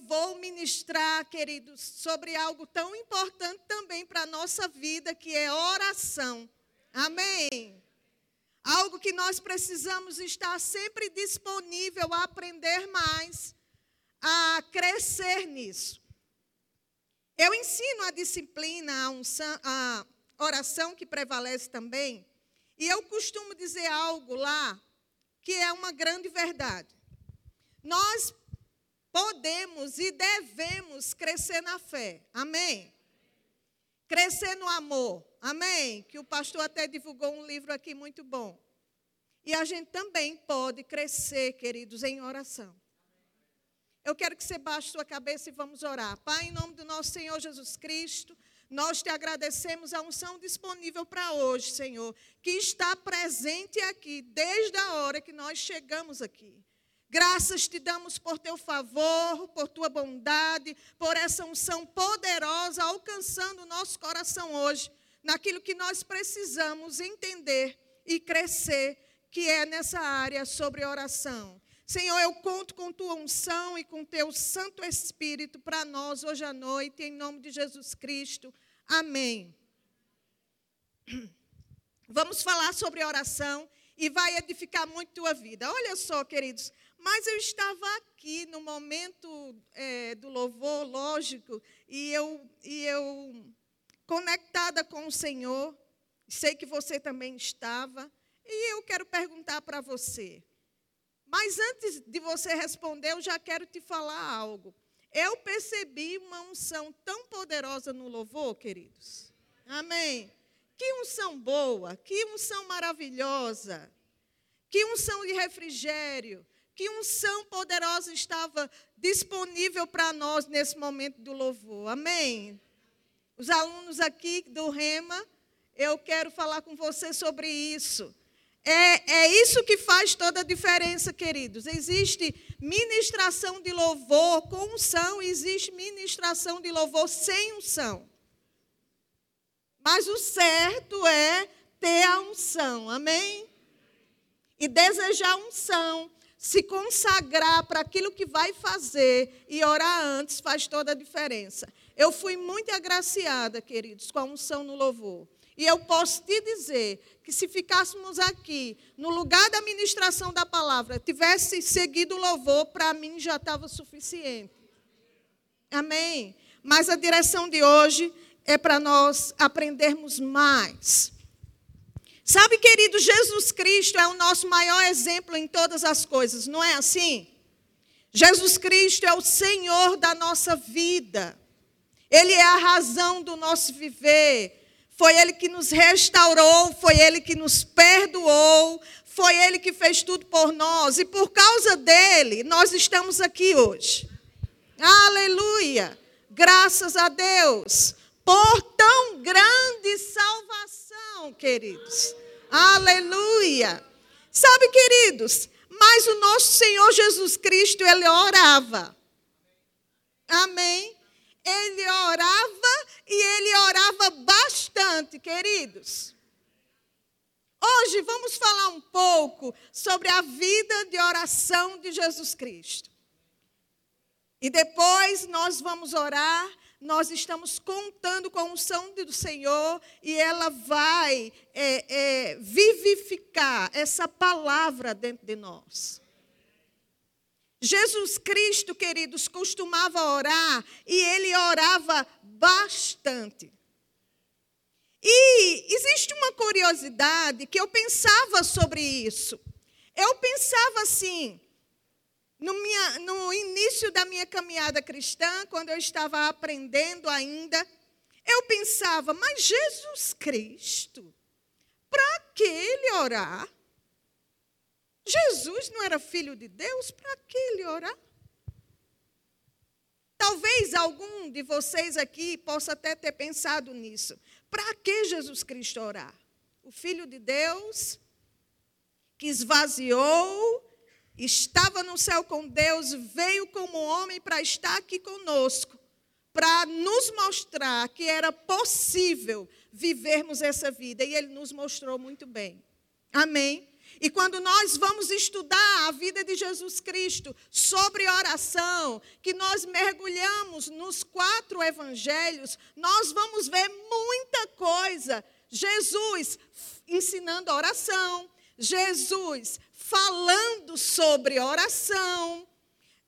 vou ministrar, queridos, sobre algo tão importante também para a nossa vida, que é oração. Amém. Algo que nós precisamos estar sempre disponível a aprender mais, a crescer nisso. Eu ensino a disciplina, a, unção, a oração que prevalece também, e eu costumo dizer algo lá que é uma grande verdade. Nós podemos e devemos crescer na fé. Amém? Crescer no amor. Amém? Que o pastor até divulgou um livro aqui muito bom. E a gente também pode crescer, queridos, em oração. Eu quero que você baixe sua cabeça e vamos orar. Pai, em nome do nosso Senhor Jesus Cristo, nós te agradecemos a unção disponível para hoje, Senhor, que está presente aqui desde a hora que nós chegamos aqui. Graças te damos por teu favor, por tua bondade, por essa unção poderosa alcançando o nosso coração hoje, naquilo que nós precisamos entender e crescer, que é nessa área sobre oração. Senhor, eu conto com tua unção e com teu Santo Espírito para nós hoje à noite, em nome de Jesus Cristo. Amém. Vamos falar sobre oração e vai edificar muito tua vida. Olha só, queridos, mas eu estava aqui no momento é, do louvor, lógico, e eu, e eu conectada com o Senhor, sei que você também estava, e eu quero perguntar para você. Mas antes de você responder, eu já quero te falar algo. Eu percebi uma unção tão poderosa no louvor, queridos. Amém. Que unção boa, que unção maravilhosa, que unção de refrigério, que unção poderosa estava disponível para nós nesse momento do louvor. Amém? Os alunos aqui do Rema, eu quero falar com você sobre isso. É, é isso que faz toda a diferença, queridos. Existe ministração de louvor com unção, existe ministração de louvor sem unção. Mas o certo é ter a unção, amém? E desejar unção se consagrar para aquilo que vai fazer e orar antes faz toda a diferença. Eu fui muito agraciada, queridos, com a unção no louvor. E eu posso te dizer que se ficássemos aqui, no lugar da ministração da palavra, tivesse seguido o louvor, para mim já estava suficiente. Amém? Mas a direção de hoje é para nós aprendermos mais Sabe, querido, Jesus Cristo é o nosso maior exemplo em todas as coisas, não é assim? Jesus Cristo é o Senhor da nossa vida. Ele é a razão do nosso viver. Foi Ele que nos restaurou, foi Ele que nos perdoou, foi Ele que fez tudo por nós. E por causa dele, nós estamos aqui hoje. Aleluia! Graças a Deus por tão grande salvação, queridos. Aleluia. Sabe, queridos, mas o nosso Senhor Jesus Cristo, ele orava. Amém? Ele orava e ele orava bastante, queridos. Hoje vamos falar um pouco sobre a vida de oração de Jesus Cristo. E depois nós vamos orar nós estamos contando com a unção do Senhor e ela vai é, é, vivificar essa palavra dentro de nós. Jesus Cristo, queridos, costumava orar e ele orava bastante. E existe uma curiosidade que eu pensava sobre isso. Eu pensava assim: no, minha, no início da minha caminhada cristã, quando eu estava aprendendo ainda, eu pensava, mas Jesus Cristo, para que ele orar? Jesus não era filho de Deus, para que ele orar? Talvez algum de vocês aqui possa até ter pensado nisso. Para que Jesus Cristo orar? O Filho de Deus, que esvaziou estava no céu com Deus, veio como homem para estar aqui conosco, para nos mostrar que era possível vivermos essa vida. E ele nos mostrou muito bem. Amém? E quando nós vamos estudar a vida de Jesus Cristo sobre oração, que nós mergulhamos nos quatro evangelhos, nós vamos ver muita coisa. Jesus ensinando oração, Jesus falando sobre oração.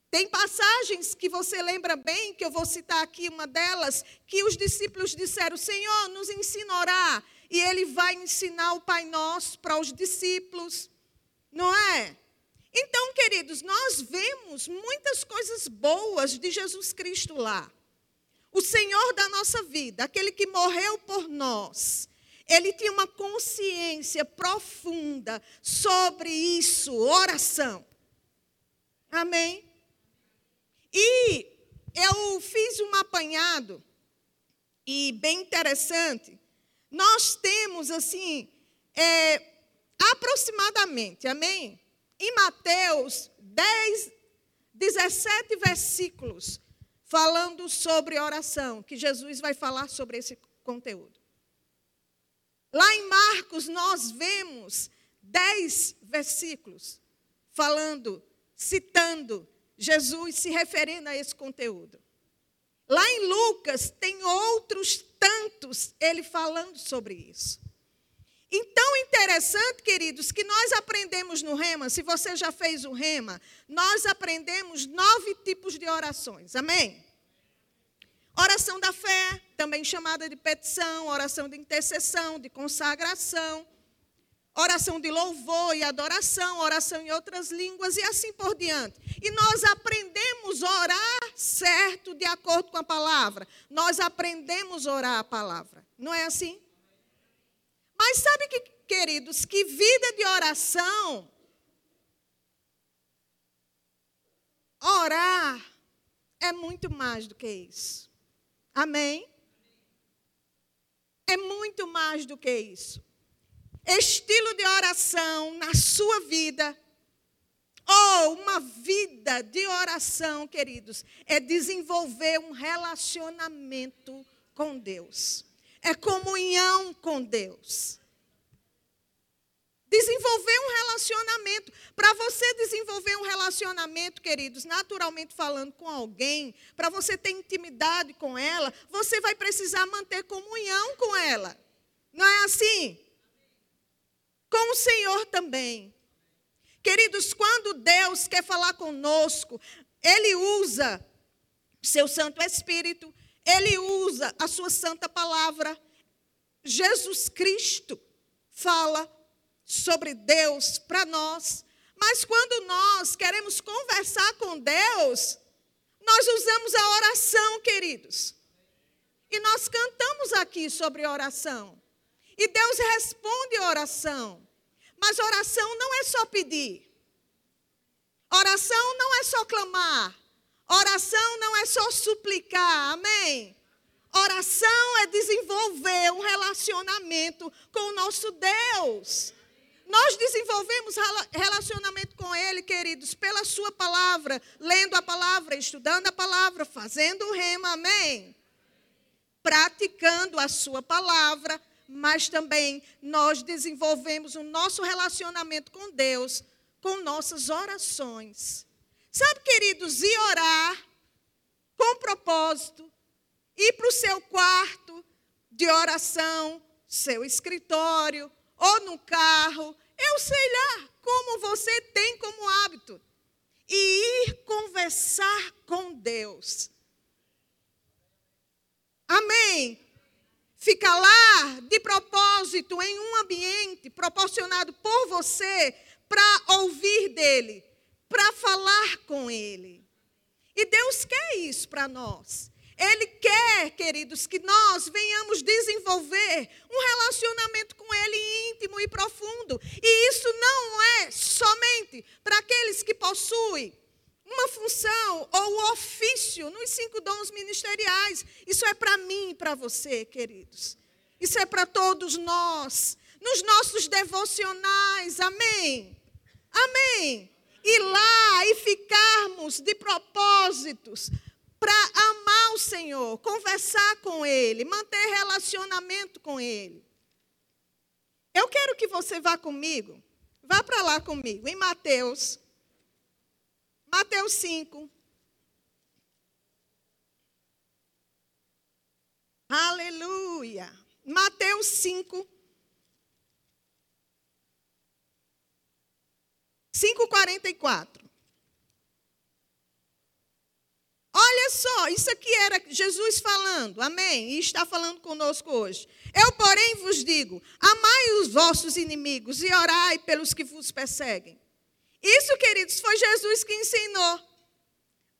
Tem passagens que você lembra bem, que eu vou citar aqui uma delas, que os discípulos disseram: Senhor, nos ensina a orar e ele vai ensinar o Pai Nosso para os discípulos, não é? Então, queridos, nós vemos muitas coisas boas de Jesus Cristo lá. O Senhor da nossa vida, aquele que morreu por nós, ele tinha uma consciência profunda sobre isso, oração. Amém? E eu fiz um apanhado, e bem interessante, nós temos, assim, é, aproximadamente, amém? Em Mateus 10, 17 versículos, falando sobre oração, que Jesus vai falar sobre esse conteúdo. Lá em Marcos, nós vemos 10 versículos falando, citando Jesus se referindo a esse conteúdo. Lá em Lucas, tem outros tantos ele falando sobre isso. Então, interessante, queridos, que nós aprendemos no Rema, se você já fez o Rema, nós aprendemos nove tipos de orações, amém? Oração da fé, também chamada de petição, oração de intercessão, de consagração, oração de louvor e adoração, oração em outras línguas e assim por diante. E nós aprendemos a orar certo de acordo com a palavra. Nós aprendemos a orar a palavra. Não é assim? Mas sabe que, queridos, que vida de oração orar é muito mais do que isso. Amém? É muito mais do que isso estilo de oração na sua vida, ou uma vida de oração, queridos, é desenvolver um relacionamento com Deus, é comunhão com Deus. Desenvolver um relacionamento. Para você desenvolver um relacionamento, queridos, naturalmente falando com alguém, para você ter intimidade com ela, você vai precisar manter comunhão com ela. Não é assim? com o Senhor também. Queridos, quando Deus quer falar conosco, Ele usa seu Santo Espírito, Ele usa a sua santa palavra. Jesus Cristo fala sobre Deus para nós. Mas quando nós queremos conversar com Deus, nós usamos a oração, queridos. E nós cantamos aqui sobre oração. E Deus responde a oração. Mas oração não é só pedir. Oração não é só clamar. Oração não é só suplicar. Amém? Oração é desenvolver um relacionamento com o nosso Deus. Nós desenvolvemos relacionamento com Ele, queridos, pela Sua palavra, lendo a palavra, estudando a palavra, fazendo o rema, amém? Praticando a Sua palavra, mas também nós desenvolvemos o nosso relacionamento com Deus com nossas orações. Sabe, queridos, ir orar com propósito, ir para o seu quarto de oração, seu escritório, ou no carro, eu sei lá como você tem como hábito, e ir conversar com Deus. Amém? fica lá de propósito em um ambiente proporcionado por você para ouvir dele, para falar com ele. E Deus quer isso para nós. Ele quer, queridos, que nós venhamos desenvolver um relacionamento com Ele íntimo e profundo. E isso não é somente para aqueles que possuem uma função ou ofício nos cinco dons ministeriais. Isso é para mim e para você, queridos. Isso é para todos nós. Nos nossos devocionais, amém? Amém. Ir lá e ficarmos de propósitos para amar o Senhor, conversar com Ele, manter relacionamento com Ele. Eu quero que você vá comigo Vá para lá comigo, em Mateus. Mateus 5. Aleluia. Mateus 5. 5,44. Olha só, isso aqui era Jesus falando, amém? E está falando conosco hoje. Eu, porém, vos digo: amai os vossos inimigos e orai pelos que vos perseguem. Isso, queridos, foi Jesus que ensinou.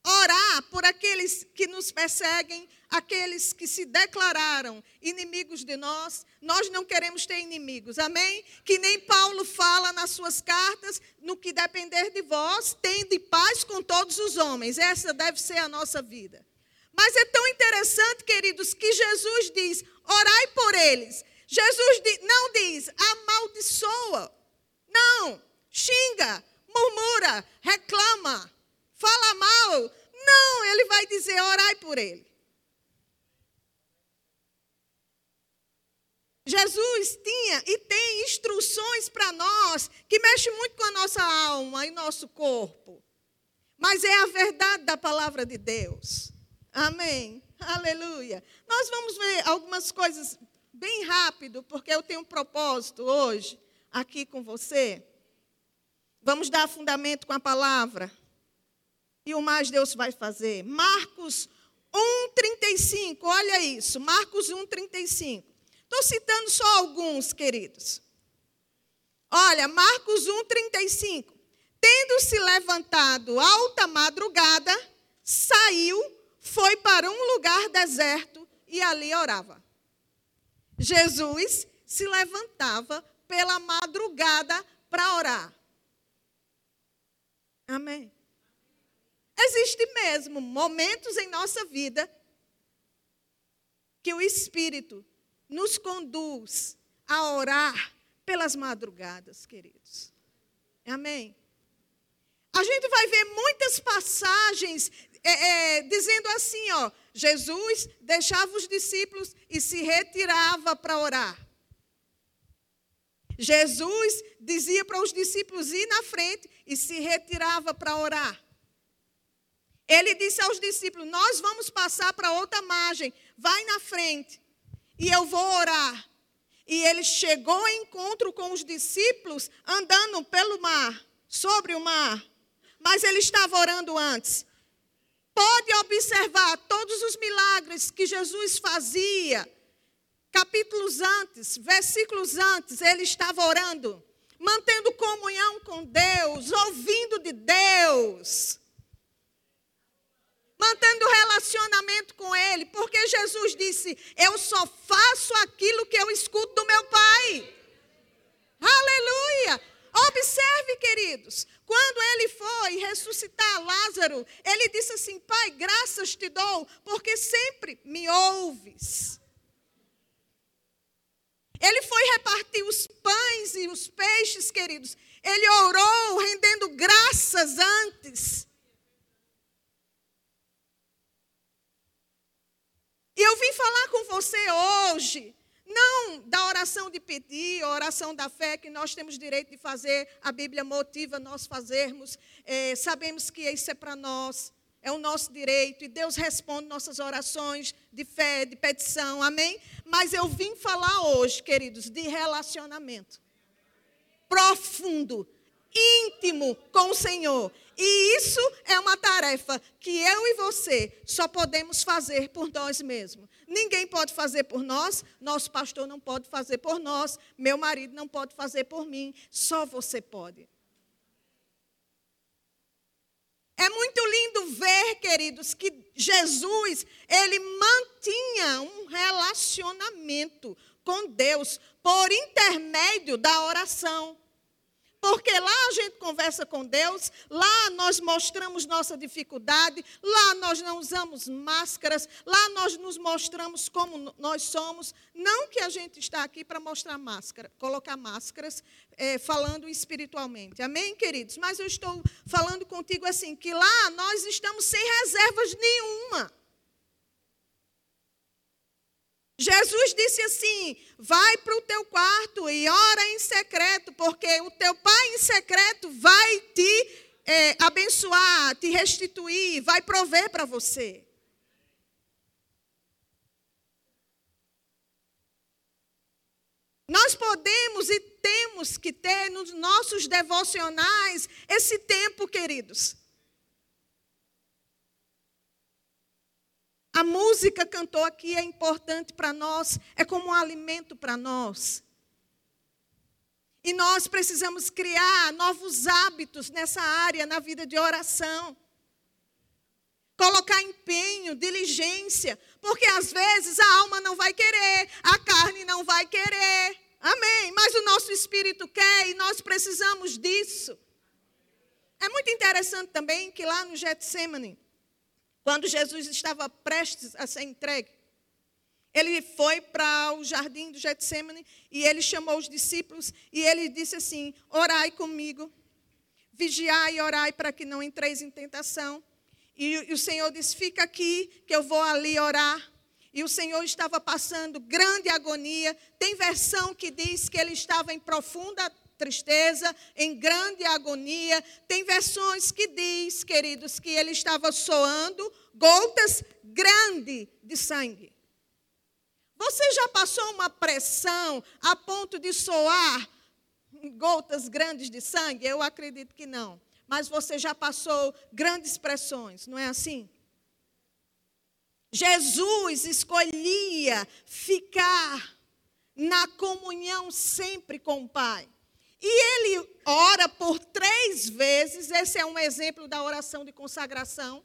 Orar por aqueles que nos perseguem, aqueles que se declararam inimigos de nós. Nós não queremos ter inimigos, amém? Que nem Paulo fala nas suas cartas, no que depender de vós, tende paz com todos os homens. Essa deve ser a nossa vida. Mas é tão interessante, queridos, que Jesus diz: orai por eles. Jesus não diz amaldiçoa. Não, xinga, murmura, reclama, fala mal. Não, ele vai dizer: orai por ele. Jesus tinha e tem instruções para nós que mexe muito com a nossa alma e nosso corpo. Mas é a verdade da palavra de Deus. Amém. Aleluia. Nós vamos ver algumas coisas bem rápido, porque eu tenho um propósito hoje aqui com você. Vamos dar fundamento com a palavra. E o mais Deus vai fazer. Marcos 1:35. Olha isso. Marcos 1:35. Estou citando só alguns, queridos. Olha, Marcos 1:35. Tendo se levantado alta madrugada, saiu, foi para um lugar deserto e ali orava. Jesus se levantava pela madrugada para orar. Amém. Existe mesmo momentos em nossa vida que o Espírito nos conduz a orar pelas madrugadas, queridos. Amém. A gente vai ver muitas passagens é, é, dizendo assim, ó, Jesus deixava os discípulos e se retirava para orar. Jesus dizia para os discípulos ir na frente e se retirava para orar. Ele disse aos discípulos: Nós vamos passar para outra margem, vai na frente e eu vou orar. E ele chegou ao encontro com os discípulos andando pelo mar, sobre o mar. Mas ele estava orando antes. Pode observar todos os milagres que Jesus fazia capítulos antes, versículos antes, ele estava orando, mantendo comunhão com Deus, ouvindo de Deus, mantendo relacionamento com Ele, porque Jesus disse: Eu só faço aquilo que eu escuto do meu Pai. Aleluia! Observe, queridos, quando ele foi ressuscitar Lázaro, ele disse assim: Pai, graças te dou, porque sempre me ouves. Ele foi repartir os pães e os peixes, queridos. Ele orou rendendo graças antes. E eu vim falar com você hoje, não da oração de pedir, oração da fé, que nós temos direito de fazer, a Bíblia motiva nós fazermos, é, sabemos que isso é para nós. É o nosso direito e Deus responde nossas orações de fé, de petição, amém? Mas eu vim falar hoje, queridos, de relacionamento profundo, íntimo com o Senhor. E isso é uma tarefa que eu e você só podemos fazer por nós mesmos. Ninguém pode fazer por nós, nosso pastor não pode fazer por nós, meu marido não pode fazer por mim, só você pode. É muito lindo ver, queridos, que Jesus, ele mantinha um relacionamento com Deus por intermédio da oração. Porque lá a gente conversa com Deus, lá nós mostramos nossa dificuldade, lá nós não usamos máscaras, lá nós nos mostramos como nós somos. Não que a gente está aqui para mostrar máscara, colocar máscaras, é, falando espiritualmente. Amém, queridos? Mas eu estou falando contigo assim, que lá nós estamos sem reservas nenhuma. Jesus disse assim: vai para o teu quarto e ora em secreto, porque o teu pai em secreto vai te é, abençoar, te restituir, vai prover para você. Nós podemos e temos que ter nos nossos devocionais esse tempo, queridos. A música cantou aqui é importante para nós, é como um alimento para nós. E nós precisamos criar novos hábitos nessa área, na vida de oração. Colocar empenho, diligência, porque às vezes a alma não vai querer, a carne não vai querer. Amém. Mas o nosso espírito quer e nós precisamos disso. É muito interessante também que lá no Getsemane, quando Jesus estava prestes a ser entregue, ele foi para o jardim do Getsemane e ele chamou os discípulos e ele disse assim: Orai comigo, vigiai e orai para que não entreis em tentação. E, e o Senhor disse: Fica aqui, que eu vou ali orar. E o Senhor estava passando grande agonia. Tem versão que diz que ele estava em profunda tristeza, em grande agonia. Tem versões que diz, queridos, que ele estava soando gotas grandes de sangue. Você já passou uma pressão a ponto de soar gotas grandes de sangue? Eu acredito que não. Mas você já passou grandes pressões, não é assim? Jesus escolhia ficar na comunhão sempre com o Pai. E ele ora por três vezes, esse é um exemplo da oração de consagração,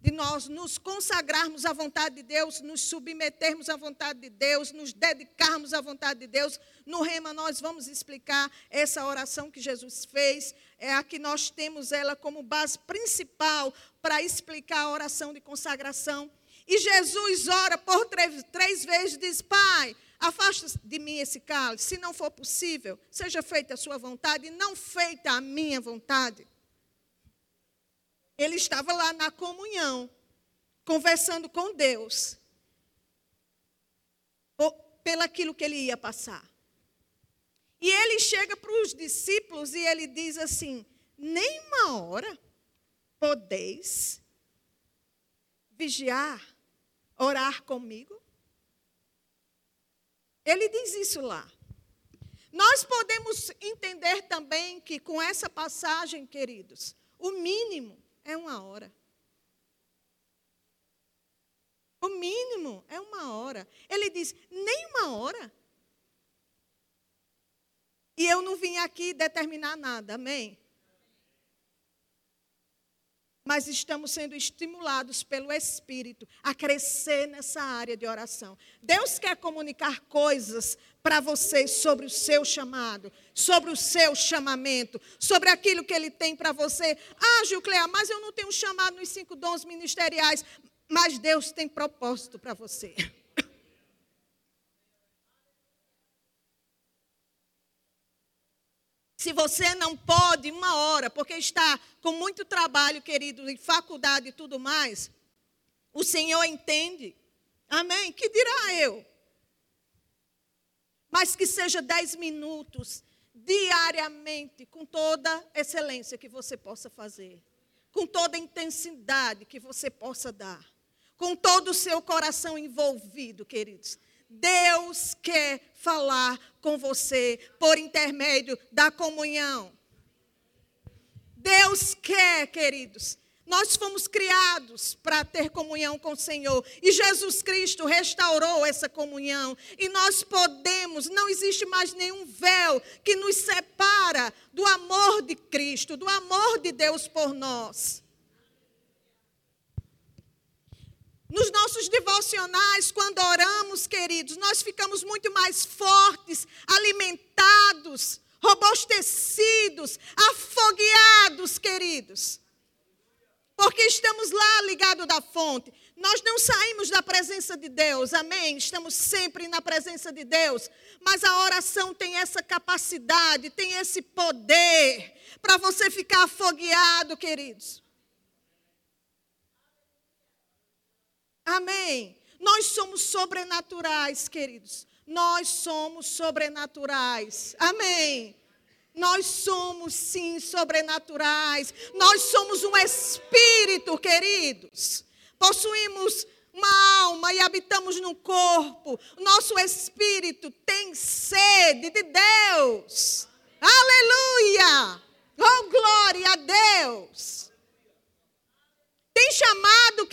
de nós nos consagrarmos à vontade de Deus, nos submetermos à vontade de Deus, nos dedicarmos à vontade de Deus. No Rema, nós vamos explicar essa oração que Jesus fez, é a que nós temos ela como base principal para explicar a oração de consagração. E Jesus ora por três, três vezes diz: Pai, afasta de mim esse cálice, se não for possível, seja feita a sua vontade e não feita a minha vontade. Ele estava lá na comunhão, conversando com Deus, pelaquilo que ele ia passar. E ele chega para os discípulos e ele diz assim: nem uma hora podeis vigiar orar comigo? Ele diz isso lá. Nós podemos entender também que com essa passagem, queridos, o mínimo é uma hora. O mínimo é uma hora. Ele diz, nem uma hora. E eu não vim aqui determinar nada, amém? Mas estamos sendo estimulados pelo Espírito a crescer nessa área de oração. Deus quer comunicar coisas para vocês sobre o seu chamado, sobre o seu chamamento, sobre aquilo que Ele tem para você. Ah, Gilclea, mas eu não tenho chamado nos cinco dons ministeriais. Mas Deus tem propósito para você. Se você não pode uma hora, porque está com muito trabalho, querido, em faculdade e tudo mais, o Senhor entende. Amém? Que dirá eu? Mas que seja dez minutos diariamente, com toda excelência que você possa fazer, com toda intensidade que você possa dar, com todo o seu coração envolvido, queridos. Deus quer falar com você por intermédio da comunhão. Deus quer, queridos. Nós fomos criados para ter comunhão com o Senhor. E Jesus Cristo restaurou essa comunhão. E nós podemos, não existe mais nenhum véu que nos separa do amor de Cristo, do amor de Deus por nós. Nos nossos devocionais, quando oramos, queridos, nós ficamos muito mais fortes, alimentados, robustecidos, afogueados, queridos. Porque estamos lá ligados da fonte. Nós não saímos da presença de Deus, amém? Estamos sempre na presença de Deus. Mas a oração tem essa capacidade, tem esse poder para você ficar afogueado, queridos. Amém. Nós somos sobrenaturais, queridos. Nós somos sobrenaturais. Amém. Nós somos sim sobrenaturais. Nós somos um espírito, queridos. Possuímos uma alma e habitamos no corpo. Nosso espírito tem sede de Deus. Aleluia! Oh, glória a Deus!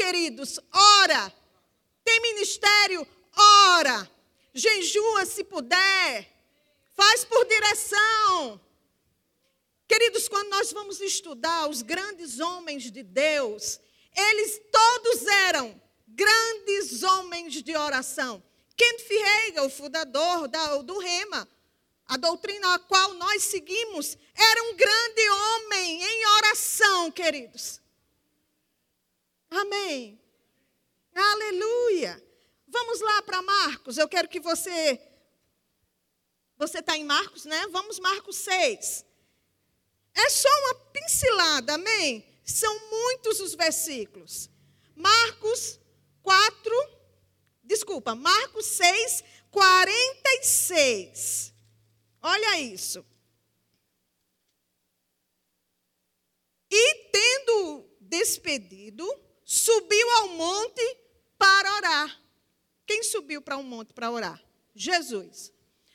Queridos, ora. Tem ministério, ora. Jejua se puder. Faz por direção. Queridos, quando nós vamos estudar os grandes homens de Deus, eles todos eram grandes homens de oração. Kent Hegel, o fundador da, do Rema, a doutrina a qual nós seguimos, era um grande homem em oração, queridos. Amém. Aleluia. Vamos lá para Marcos. Eu quero que você. Você está em Marcos, né? Vamos, Marcos 6. É só uma pincelada, amém? São muitos os versículos. Marcos 4, desculpa, Marcos 6, 46. Olha isso. E tendo despedido, subiu ao monte para orar. Quem subiu para um monte para orar? Jesus.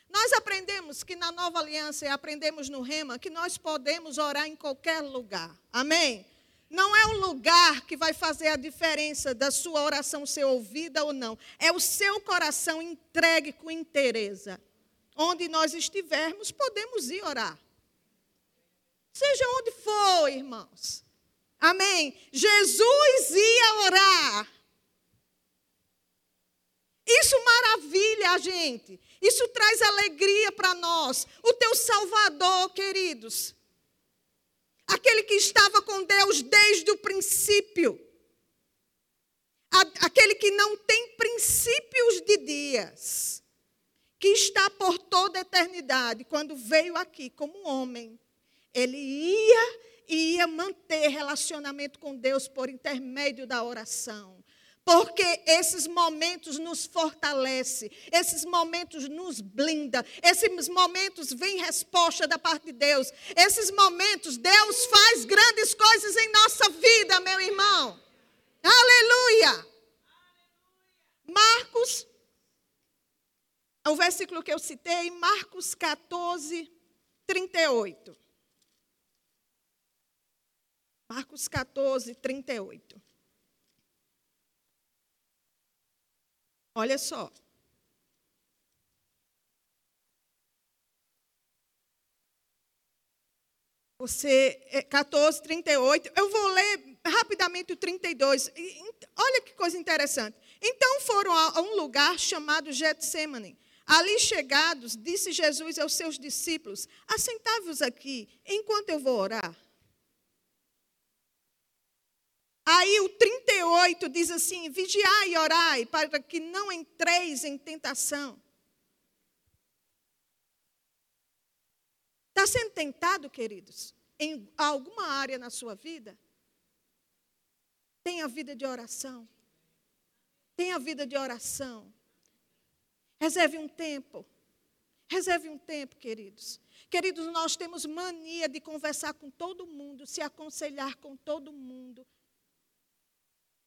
Nós aprendemos que na nova aliança e aprendemos no Rema que nós podemos orar em qualquer lugar. Amém? Não é o lugar que vai fazer a diferença da sua oração ser ouvida ou não. É o seu coração entregue com interesse. Onde nós estivermos, podemos ir orar. Seja onde for, irmãos. Amém? Jesus ia orar. Isso maravilha a gente. Isso traz alegria para nós. O teu Salvador, queridos. Aquele que estava com Deus desde o princípio. Aquele que não tem princípios de dias. Que está por toda a eternidade. Quando veio aqui como homem, ele ia e ia manter relacionamento com Deus por intermédio da oração. Porque esses momentos nos fortalece, esses momentos nos blinda, esses momentos vem resposta da parte de Deus. Esses momentos Deus faz grandes coisas em nossa vida, meu irmão. Aleluia! Marcos, o versículo que eu citei, Marcos 14, 38. Marcos 14, 38. Olha só. Você, 14, é, 38. Eu vou ler rapidamente o 32. Olha que coisa interessante. Então foram a um lugar chamado Getsemane. Ali chegados, disse Jesus aos seus discípulos: Assentai-vos aqui, enquanto eu vou orar. Aí o 38 diz assim: vigiai e orai, para que não entreis em tentação. Está sendo tentado, queridos, em alguma área na sua vida? Tenha vida de oração. Tenha vida de oração. Reserve um tempo. Reserve um tempo, queridos. Queridos, nós temos mania de conversar com todo mundo, se aconselhar com todo mundo.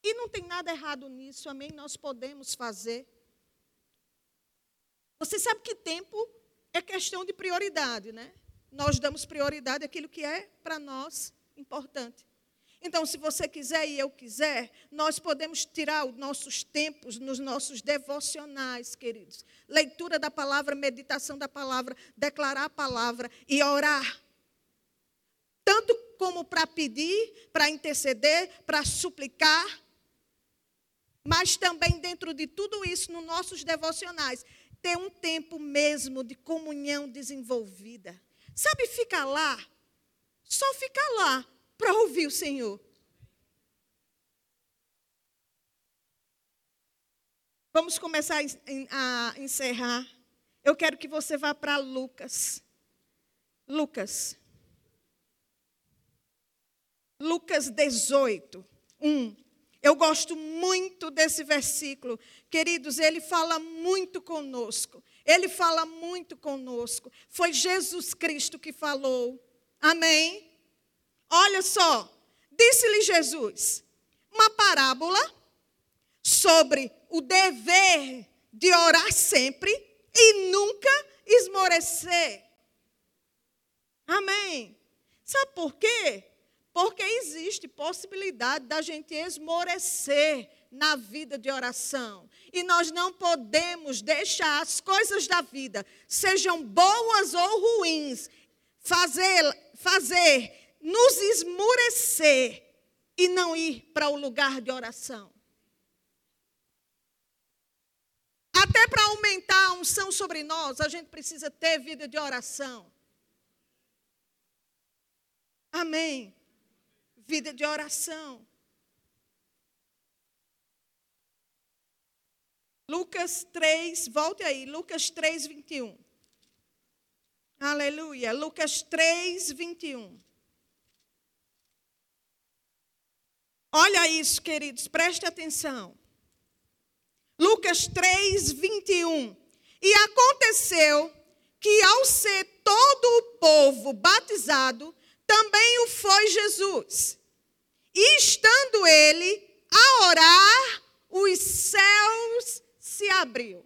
E não tem nada errado nisso, amém? Nós podemos fazer. Você sabe que tempo é questão de prioridade, né? Nós damos prioridade àquilo que é para nós importante. Então, se você quiser e eu quiser, nós podemos tirar os nossos tempos nos nossos devocionais, queridos. Leitura da palavra, meditação da palavra, declarar a palavra e orar. Tanto como para pedir, para interceder, para suplicar, mas também dentro de tudo isso, nos nossos devocionais, ter um tempo mesmo de comunhão desenvolvida. Sabe, ficar lá, só ficar lá para ouvir o Senhor. Vamos começar a encerrar. Eu quero que você vá para Lucas. Lucas. Lucas 18, 1. Eu gosto muito desse versículo. Queridos, ele fala muito conosco. Ele fala muito conosco. Foi Jesus Cristo que falou. Amém? Olha só. Disse-lhe Jesus uma parábola sobre o dever de orar sempre e nunca esmorecer. Amém. Sabe por quê? Porque existe possibilidade da gente esmorecer na vida de oração. E nós não podemos deixar as coisas da vida, sejam boas ou ruins, fazer, fazer nos esmorecer e não ir para o lugar de oração. Até para aumentar a unção sobre nós, a gente precisa ter vida de oração. Amém vida de oração. Lucas 3, volte aí, Lucas 3, 21. Aleluia. Lucas 3, 21. Olha isso, queridos, preste atenção. Lucas 3, 21. E aconteceu que, ao ser todo o povo batizado, também o foi Jesus. E estando ele a orar, os céus se abriu.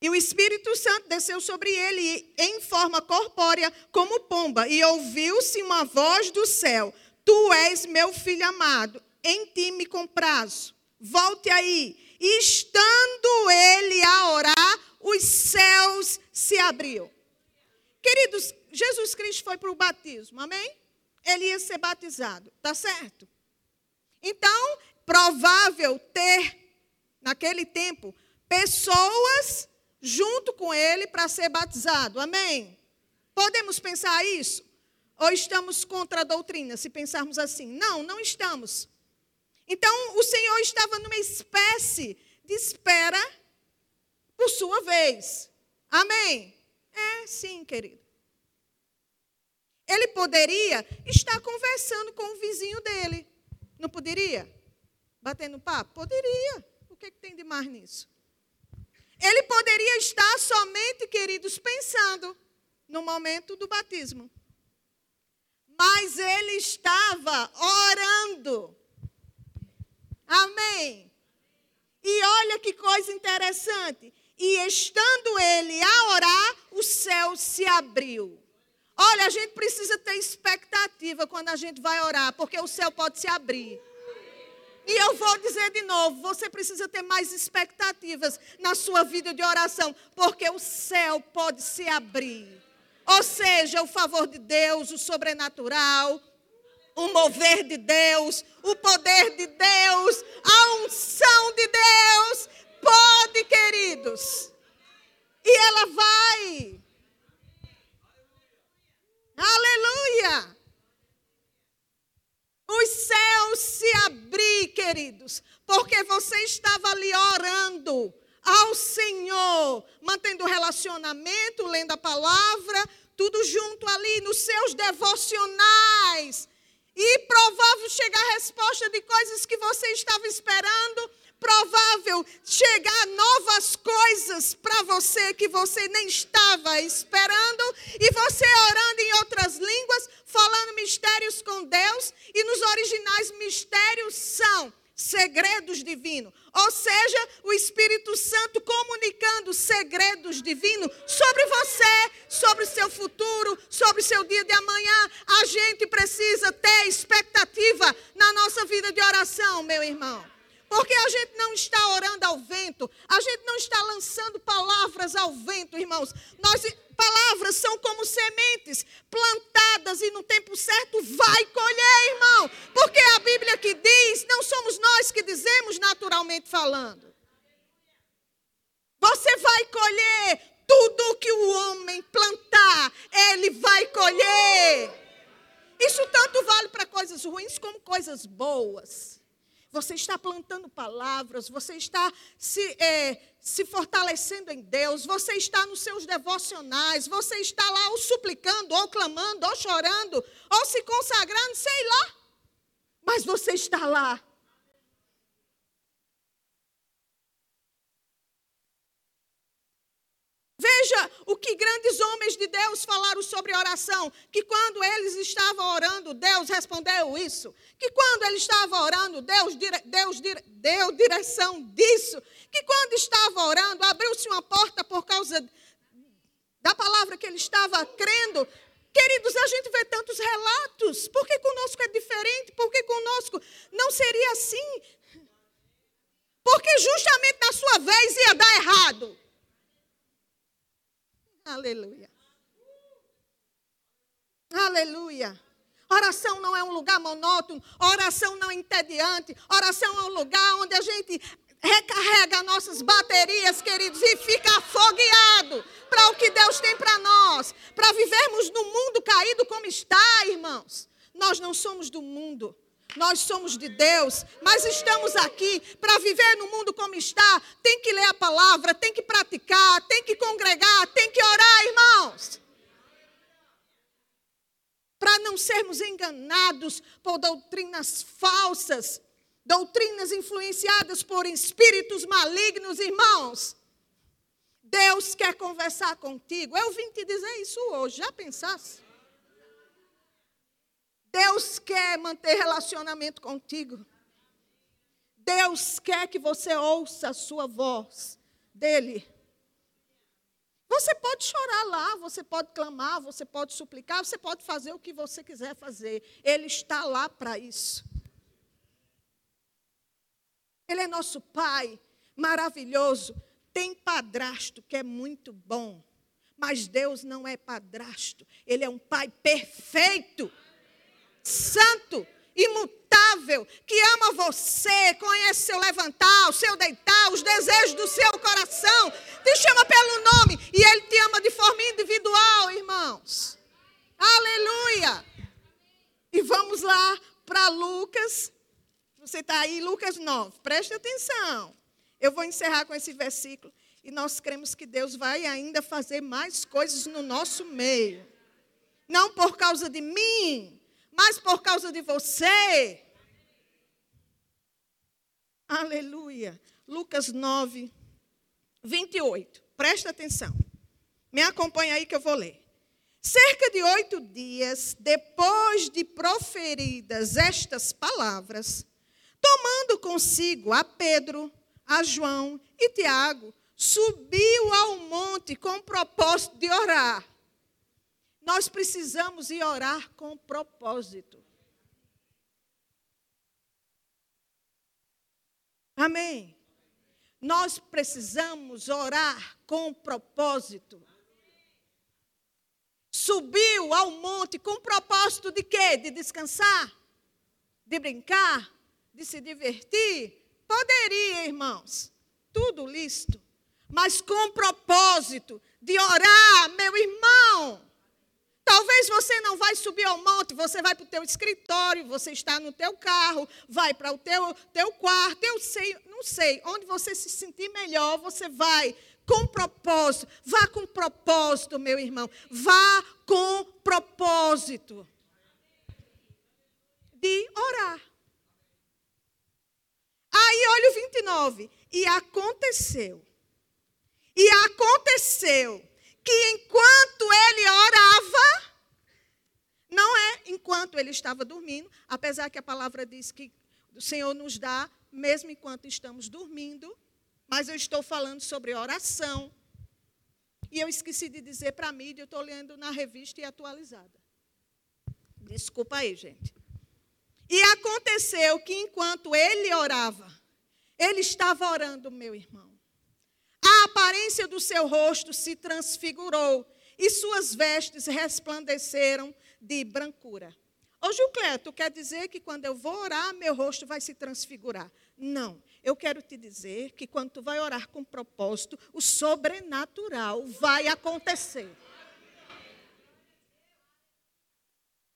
E o Espírito Santo desceu sobre ele em forma corpórea, como pomba, e ouviu-se uma voz do céu: Tu és meu filho amado, em ti me comprazo. Volte aí. E estando ele a orar, os céus se abriu. Queridos, Jesus Cristo foi para o batismo, amém? Ele ia ser batizado, tá certo? Então, provável ter, naquele tempo, pessoas junto com ele para ser batizado, amém? Podemos pensar isso? Ou estamos contra a doutrina, se pensarmos assim? Não, não estamos. Então, o Senhor estava numa espécie de espera por sua vez. Amém? É, sim, querido. Ele poderia estar conversando com o vizinho dele. Não poderia? Batendo papo? Poderia. O que, é que tem de mais nisso? Ele poderia estar somente, queridos, pensando no momento do batismo. Mas ele estava orando. Amém. E olha que coisa interessante e estando ele a orar, o céu se abriu. Olha, a gente precisa ter expectativa quando a gente vai orar, porque o céu pode se abrir. E eu vou dizer de novo: você precisa ter mais expectativas na sua vida de oração, porque o céu pode se abrir. Ou seja, o favor de Deus, o sobrenatural, o mover de Deus, o poder de Deus, a unção de Deus Pode, ela vai. Aleluia. Os céus se abrir, queridos, porque você estava ali orando ao Senhor, mantendo relacionamento, lendo a palavra, tudo junto ali nos seus devocionais. E provável chegar a resposta de coisas que você estava esperando, provável chegar novas coisas para você que você nem estava esperando, e você orando em outras línguas, falando mistérios com Deus, e nos originais mistérios são segredos divinos. Ou seja, o Espírito Santo comunicando segredos divinos sobre você, sobre o seu futuro, sobre o seu dia de amanhã. A gente precisa ter expectativa na nossa vida de oração, meu irmão. Porque a gente não está orando ao vento, a gente não está lançando palavras ao vento, irmãos. Nós, palavras são como sementes plantadas e no tempo certo vai colher, irmão. Porque a Bíblia que diz, não somos nós que dizemos naturalmente falando. Você vai colher tudo que o homem plantar, ele vai colher. Isso tanto vale para coisas ruins como coisas boas. Você está plantando palavras, você está se, é, se fortalecendo em Deus, você está nos seus devocionais, você está lá ou suplicando, ou clamando, ou chorando, ou se consagrando, sei lá. Mas você está lá. Veja o que grandes homens de Deus falaram sobre oração: que quando eles estavam orando, Deus respondeu isso. Que quando ele estava orando, Deus, Deus deu direção disso. Que quando estava orando, abriu-se uma porta por causa da palavra que ele estava crendo. Queridos, a gente vê tantos relatos. Por que conosco é diferente? Por que conosco não seria assim? Porque justamente na sua vez ia dar. Aleluia. Aleluia. Oração não é um lugar monótono, oração não é entediante, oração é um lugar onde a gente recarrega nossas baterias, queridos, e fica afogueado para o que Deus tem para nós, para vivermos no mundo caído como está, irmãos. Nós não somos do mundo. Nós somos de Deus, mas estamos aqui para viver no mundo como está. Tem que ler a palavra, tem que praticar, tem que congregar, tem que orar, irmãos. Para não sermos enganados por doutrinas falsas, doutrinas influenciadas por espíritos malignos, irmãos. Deus quer conversar contigo. Eu vim te dizer isso hoje, já pensasse? Deus quer manter relacionamento contigo. Deus quer que você ouça a sua voz dele. Você pode chorar lá, você pode clamar, você pode suplicar, você pode fazer o que você quiser fazer. Ele está lá para isso. Ele é nosso Pai maravilhoso. Tem padrasto que é muito bom. Mas Deus não é padrasto. Ele é um Pai perfeito santo, imutável, que ama você, conhece seu levantar, o seu deitar, os desejos do seu coração, te chama pelo nome e ele te ama de forma individual, irmãos. Aleluia! E vamos lá para Lucas. Você está aí, Lucas 9. Preste atenção. Eu vou encerrar com esse versículo. E nós cremos que Deus vai ainda fazer mais coisas no nosso meio. Não por causa de mim, mas por causa de você. Aleluia. Lucas 9, 28. Presta atenção. Me acompanha aí que eu vou ler. Cerca de oito dias depois de proferidas estas palavras, tomando consigo a Pedro, a João e Tiago, subiu ao monte com o propósito de orar. Nós precisamos ir orar com propósito. Amém. Nós precisamos orar com propósito. Subiu ao monte com propósito de quê? De descansar? De brincar? De se divertir? Poderia, irmãos. Tudo listo. Mas com propósito de orar, meu irmão. Talvez você não vai subir ao monte, você vai para o teu escritório, você está no teu carro, vai para o teu, teu quarto, eu sei, não sei, onde você se sentir melhor, você vai com propósito. Vá com propósito, meu irmão. Vá com propósito de orar. Aí, olha o 29. E aconteceu. E aconteceu que enquanto ele orava, não é enquanto ele estava dormindo, apesar que a palavra diz que o Senhor nos dá, mesmo enquanto estamos dormindo, mas eu estou falando sobre oração. E eu esqueci de dizer para a mídia, eu estou lendo na revista e atualizada. Desculpa aí, gente. E aconteceu que enquanto ele orava, ele estava orando, meu irmão. Aparência do seu rosto se transfigurou e suas vestes resplandeceram de brancura. Ô Gilclé, tu quer dizer que quando eu vou orar, meu rosto vai se transfigurar? Não. Eu quero te dizer que quando tu vai orar com propósito, o sobrenatural vai acontecer.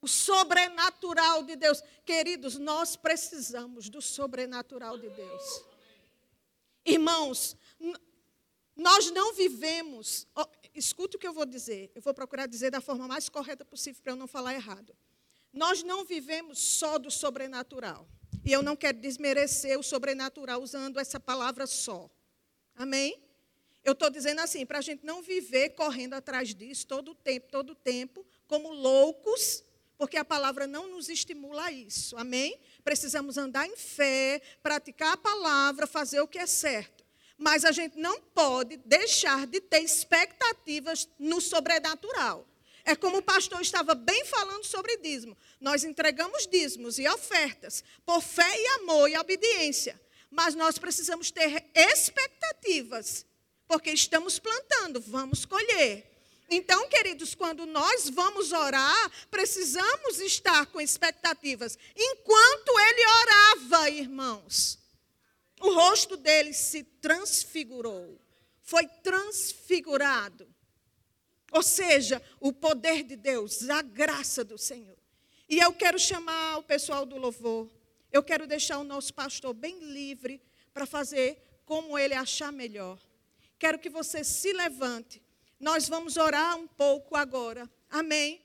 O sobrenatural de Deus. Queridos, nós precisamos do sobrenatural de Deus. Irmãos, nós não vivemos. Oh, escute o que eu vou dizer. Eu vou procurar dizer da forma mais correta possível para eu não falar errado. nós não vivemos só do sobrenatural. E eu não quero desmerecer o sobrenatural usando essa palavra só. Amém? Eu estou dizendo assim, para a gente não viver correndo atrás disso todo o tempo, todo o tempo, como loucos, porque a palavra não nos estimula a isso. Amém? Precisamos andar em fé, praticar a palavra, fazer o que é certo. Mas a gente não pode deixar de ter expectativas no sobrenatural. É como o pastor estava bem falando sobre dízimo. Nós entregamos dízimos e ofertas por fé e amor e obediência. Mas nós precisamos ter expectativas, porque estamos plantando, vamos colher. Então, queridos, quando nós vamos orar, precisamos estar com expectativas. Enquanto ele orava, irmãos, o rosto dele se transfigurou, foi transfigurado. Ou seja, o poder de Deus, a graça do Senhor. E eu quero chamar o pessoal do louvor, eu quero deixar o nosso pastor bem livre para fazer como ele achar melhor. Quero que você se levante. Nós vamos orar um pouco agora. Amém?